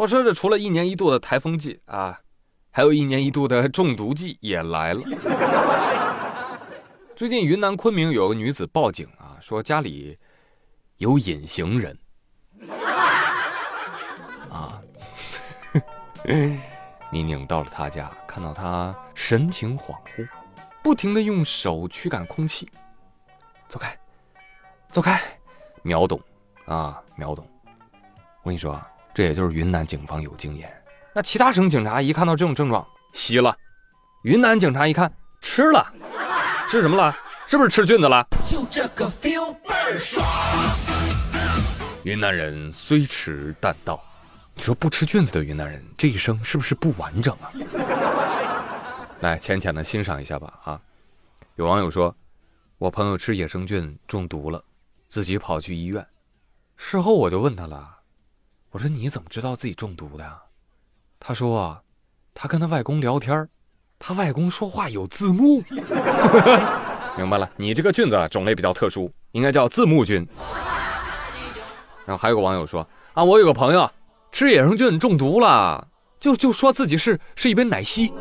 话说这除了一年一度的台风季啊，还有一年一度的中毒季也来了。最近云南昆明有个女子报警啊，说家里有隐形人啊。民警到了她家，看到她神情恍惚，不停的用手驱赶空气，走开，走开，秒懂啊，秒懂。我跟你说，这也就是云南警方有经验。那其他省警察一看到这种症状，吸了；云南警察一看，吃了。吃什么了？是不是吃菌子了？就这个 feel 倍儿爽。云南人虽迟但到，你说不吃菌子的云南人这一生是不是不完整啊？来浅浅的欣赏一下吧啊！有网友说，我朋友吃野生菌中毒了，自己跑去医院。事后我就问他了，我说你怎么知道自己中毒的？他说，他跟他外公聊天他外公说话有字幕，明白了。你这个菌子种类比较特殊，应该叫字幕菌。然后还有个网友说啊，我有个朋友吃野生菌中毒了，就就说自己是是一杯奶昔。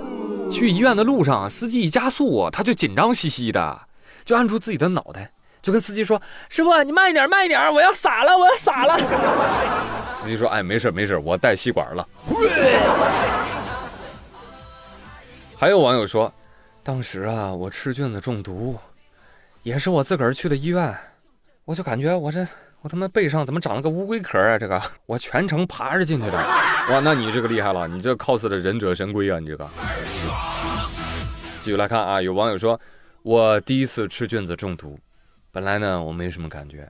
去医院的路上，司机一加速，他就紧张兮兮的，就按住自己的脑袋，就跟司机说：“师傅，你慢一点，慢一点，我要洒了，我要洒了。”司机说：“哎，没事没事，我带吸管了。”还有网友说，当时啊，我吃菌子中毒，也是我自个儿去的医院，我就感觉我这我他妈背上怎么长了个乌龟壳啊？这个我全程爬着进去的。哇，那你这个厉害了，你这 cos 的忍者神龟啊，你这个。继续来看啊，有网友说，我第一次吃菌子中毒，本来呢我没什么感觉，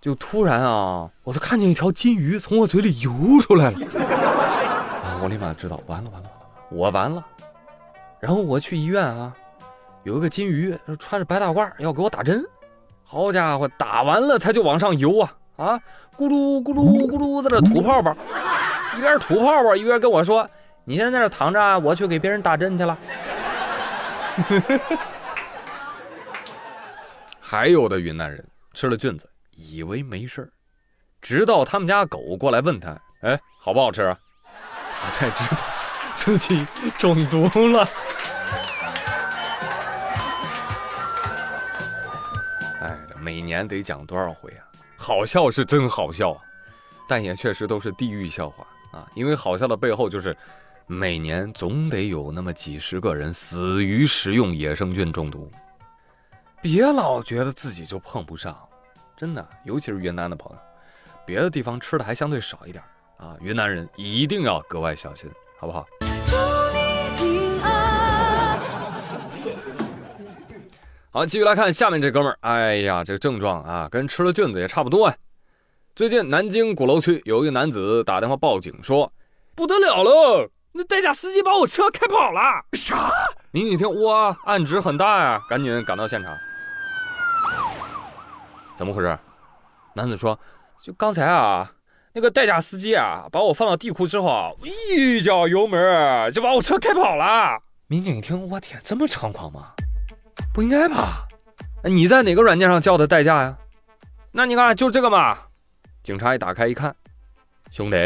就突然啊，我都看见一条金鱼从我嘴里游出来了，啊，我立马知道，完了完了，我完了。然后我去医院啊，有一个金鱼穿着白大褂要给我打针，好家伙，打完了它就往上游啊啊，咕噜咕噜咕噜在这吐泡泡，一边吐泡泡一边跟我说：“你现在在这躺着，我去给别人打针去了。” 还有的云南人吃了菌子以为没事直到他们家狗过来问他：“哎，好不好吃？” 他才知道自己中毒了。哎每年得讲多少回啊？好笑是真好笑，但也确实都是地狱笑话啊！因为好笑的背后就是，每年总得有那么几十个人死于食用野生菌中毒。别老觉得自己就碰不上，真的，尤其是云南的朋友，别的地方吃的还相对少一点啊，云南人一定要格外小心，好不好？好，继续来看下面这哥们儿。哎呀，这个症状啊，跟吃了菌子也差不多啊。最近南京鼓楼区有一个男子打电话报警说：“不得了了，那代驾司机把我车开跑了。”啥？民警一听，哇，案值很大呀，赶紧赶到现场。怎么回事？男子说：“就刚才啊，那个代驾司机啊，把我放到地库之后，一脚油门就把我车开跑了。”民警一听，我天，这么猖狂吗？不应该吧？你在哪个软件上叫的代驾呀？那你看，就这个嘛。警察一打开一看，兄弟，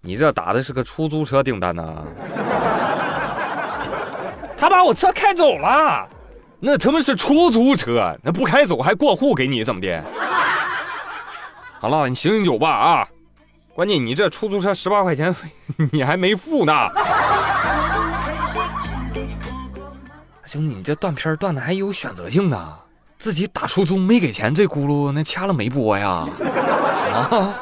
你这打的是个出租车订单呐。他把我车开走了，那他妈是出租车，那不开走还过户给你怎么的？好了，你醒醒酒吧啊！关键你这出租车十八块钱 你还没付呢。兄弟，你这断片断的还有选择性的，自己打出租没给钱，这轱辘那掐了没播呀？啊！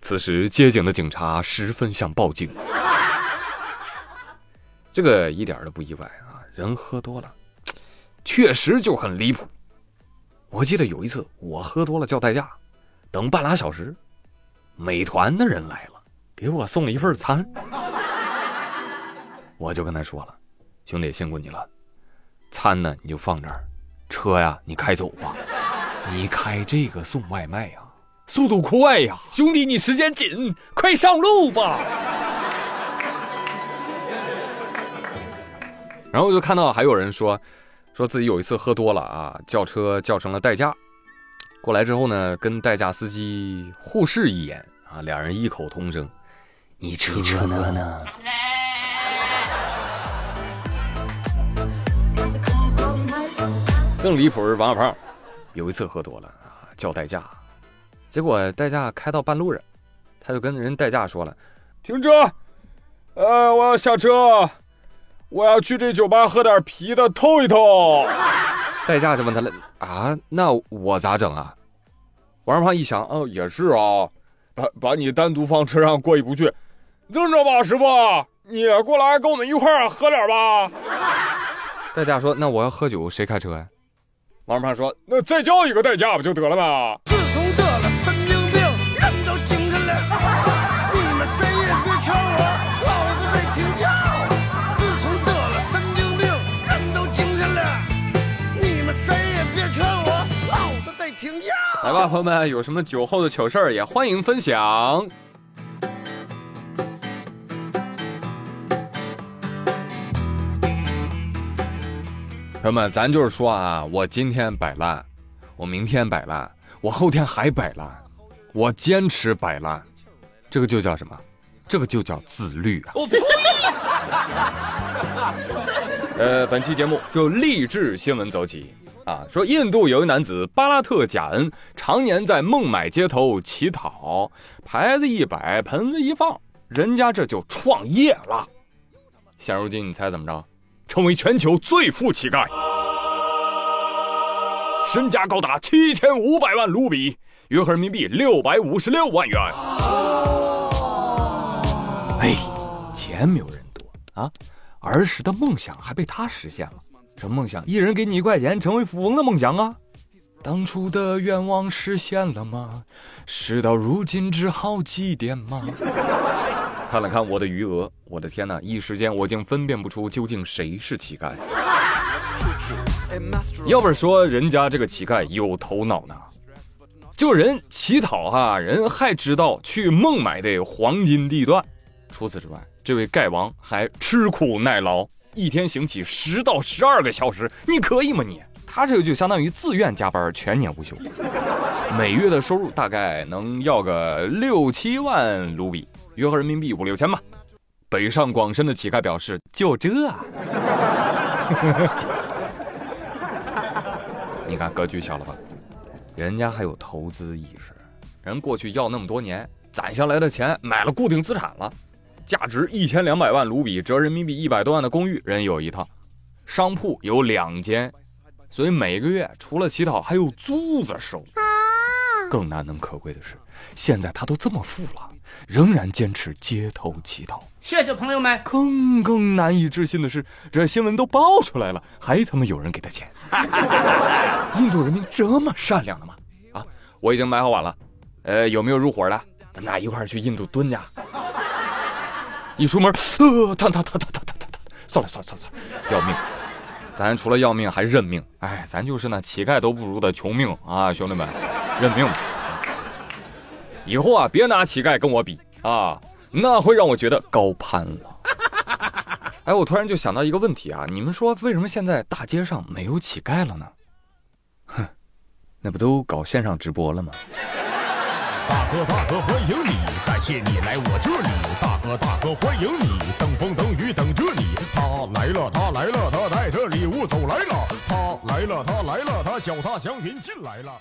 此时接警的警察十分想报警，这个一点都不意外啊！人喝多了，确实就很离谱。我记得有一次我喝多了叫代驾，等半拉小时，美团的人来了，给我送了一份餐，我就跟他说了。兄弟，辛苦你了，餐呢你就放这儿，车呀你开走吧。你开这个送外卖呀，速度快呀，兄弟你时间紧，快上路吧。然后我就看到还有人说，说自己有一次喝多了啊，叫车叫成了代驾，过来之后呢，跟代驾司机互视一眼啊，两人异口同声，你扯呢？更离谱是王小胖，有一次喝多了啊，叫代驾，结果代驾开到半路上，他就跟人代驾说了：“停车，呃，我要下车，我要去这酒吧喝点啤的透一透。”代驾就问他了：“啊，那我咋整啊？”王二胖一想，哦，也是啊，把把你单独放车上过意不去，这么着吧，师傅，你过来跟我们一块儿喝点吧。代驾说：“那我要喝酒，谁开车呀？”王二胖说：“那再叫一个代驾不就得了吗？”来吧，朋友们，有什么酒后的糗事儿也欢迎分享。朋友们，咱就是说啊，我今天摆烂，我明天摆烂，我后天还摆烂，我坚持摆烂，这个就叫什么？这个就叫自律啊！呃，本期节目就励志新闻走起啊，说印度有一男子巴拉特贾恩，常年在孟买街头乞讨，牌子一摆，盆子一放，人家这就创业了。现如今，你猜怎么着？成为全球最富乞丐，身价高达七千五百万卢比，约合人民币六百五十六万元。哎，钱没有人多啊，儿时的梦想还被他实现了。什么梦想？一人给你一块钱，成为富翁的梦想啊！当初的愿望实现了吗？事到如今，只好祭奠吗？看了看我的余额，我的天哪！一时间我竟分辨不出究竟谁是乞丐。要不是说人家这个乞丐有头脑呢，就人乞讨哈，人还知道去孟买的黄金地段。除此之外，这位丐王还吃苦耐劳，一天行乞十到十二个小时，你可以吗你？他这个就相当于自愿加班，全年无休，每月的收入大概能要个六七万卢比。约合人民币五六千吧。北上广深的乞丐表示：“就这，你看格局小了吧？人家还有投资意识，人过去要那么多年攒下来的钱买了固定资产了，价值一千两百万卢比，折人民币一百多万的公寓人有一套，商铺有两间，所以每个月除了乞讨还有租子收。更难能可贵的是，现在他都这么富了。”仍然坚持街头乞讨，谢谢朋友们。更更难以置信的是，这新闻都爆出来了，还他妈有人给他钱。印度人民这么善良的吗？啊，我已经买好碗了，呃，有没有入伙的？咱们俩一块儿去印度蹲去。一出门，呃，烫烫烫烫烫烫烫，算了算了算了算了，要命！咱除了要命还认命，哎，咱就是那乞丐都不如的穷命啊，兄弟们，认命吧。以后啊，别拿乞丐跟我比啊，那会让我觉得高攀了。哎，我突然就想到一个问题啊，你们说为什么现在大街上没有乞丐了呢？哼，那不都搞线上直播了吗？大哥大哥欢迎你，感谢你来我这里。大哥大哥欢迎你，等风等雨等着你。他来了他来了他带着礼物走来了，他来了他来了他脚踏祥云进来了。